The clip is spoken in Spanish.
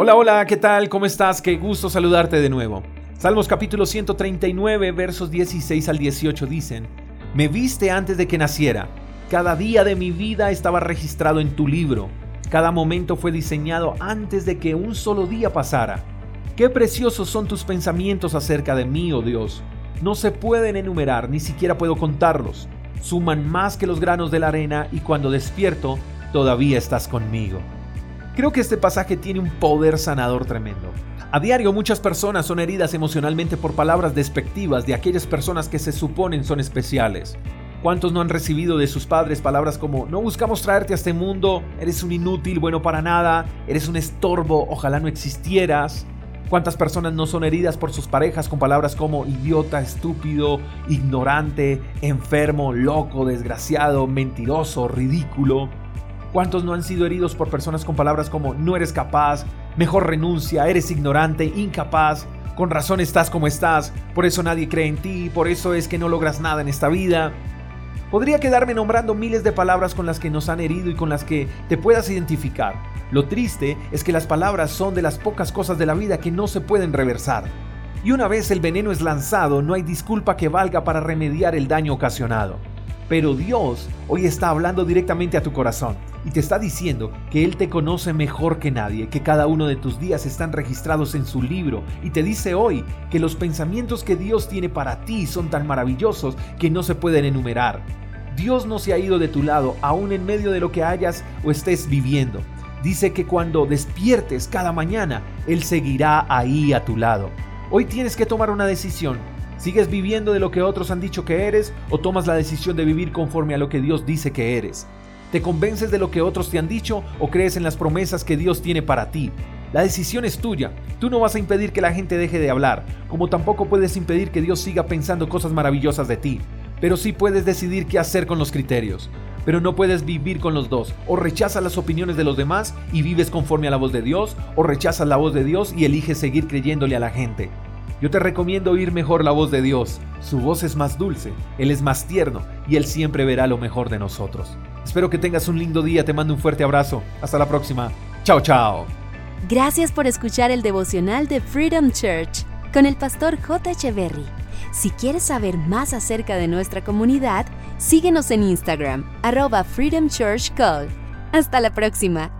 Hola, hola, ¿qué tal? ¿Cómo estás? Qué gusto saludarte de nuevo. Salmos capítulo 139, versos 16 al 18 dicen, Me viste antes de que naciera, cada día de mi vida estaba registrado en tu libro, cada momento fue diseñado antes de que un solo día pasara. Qué preciosos son tus pensamientos acerca de mí, oh Dios. No se pueden enumerar, ni siquiera puedo contarlos. Suman más que los granos de la arena y cuando despierto, todavía estás conmigo. Creo que este pasaje tiene un poder sanador tremendo. A diario muchas personas son heridas emocionalmente por palabras despectivas de aquellas personas que se suponen son especiales. ¿Cuántos no han recibido de sus padres palabras como no buscamos traerte a este mundo, eres un inútil, bueno para nada, eres un estorbo, ojalá no existieras? ¿Cuántas personas no son heridas por sus parejas con palabras como idiota, estúpido, ignorante, enfermo, loco, desgraciado, mentiroso, ridículo? ¿Cuántos no han sido heridos por personas con palabras como no eres capaz, mejor renuncia, eres ignorante, incapaz, con razón estás como estás, por eso nadie cree en ti, por eso es que no logras nada en esta vida? Podría quedarme nombrando miles de palabras con las que nos han herido y con las que te puedas identificar. Lo triste es que las palabras son de las pocas cosas de la vida que no se pueden reversar. Y una vez el veneno es lanzado, no hay disculpa que valga para remediar el daño ocasionado. Pero Dios hoy está hablando directamente a tu corazón y te está diciendo que Él te conoce mejor que nadie, que cada uno de tus días están registrados en su libro y te dice hoy que los pensamientos que Dios tiene para ti son tan maravillosos que no se pueden enumerar. Dios no se ha ido de tu lado, aún en medio de lo que hayas o estés viviendo. Dice que cuando despiertes cada mañana, Él seguirá ahí a tu lado. Hoy tienes que tomar una decisión ¿Sigues viviendo de lo que otros han dicho que eres o tomas la decisión de vivir conforme a lo que Dios dice que eres? ¿Te convences de lo que otros te han dicho o crees en las promesas que Dios tiene para ti? La decisión es tuya. Tú no vas a impedir que la gente deje de hablar, como tampoco puedes impedir que Dios siga pensando cosas maravillosas de ti. Pero sí puedes decidir qué hacer con los criterios. Pero no puedes vivir con los dos. O rechazas las opiniones de los demás y vives conforme a la voz de Dios, o rechazas la voz de Dios y eliges seguir creyéndole a la gente. Yo te recomiendo oír mejor la voz de Dios. Su voz es más dulce, Él es más tierno y Él siempre verá lo mejor de nosotros. Espero que tengas un lindo día, te mando un fuerte abrazo. Hasta la próxima. Chao, chao. Gracias por escuchar el devocional de Freedom Church con el pastor J. Echeverry. Si quieres saber más acerca de nuestra comunidad, síguenos en Instagram, arroba Freedom Church Call. Hasta la próxima.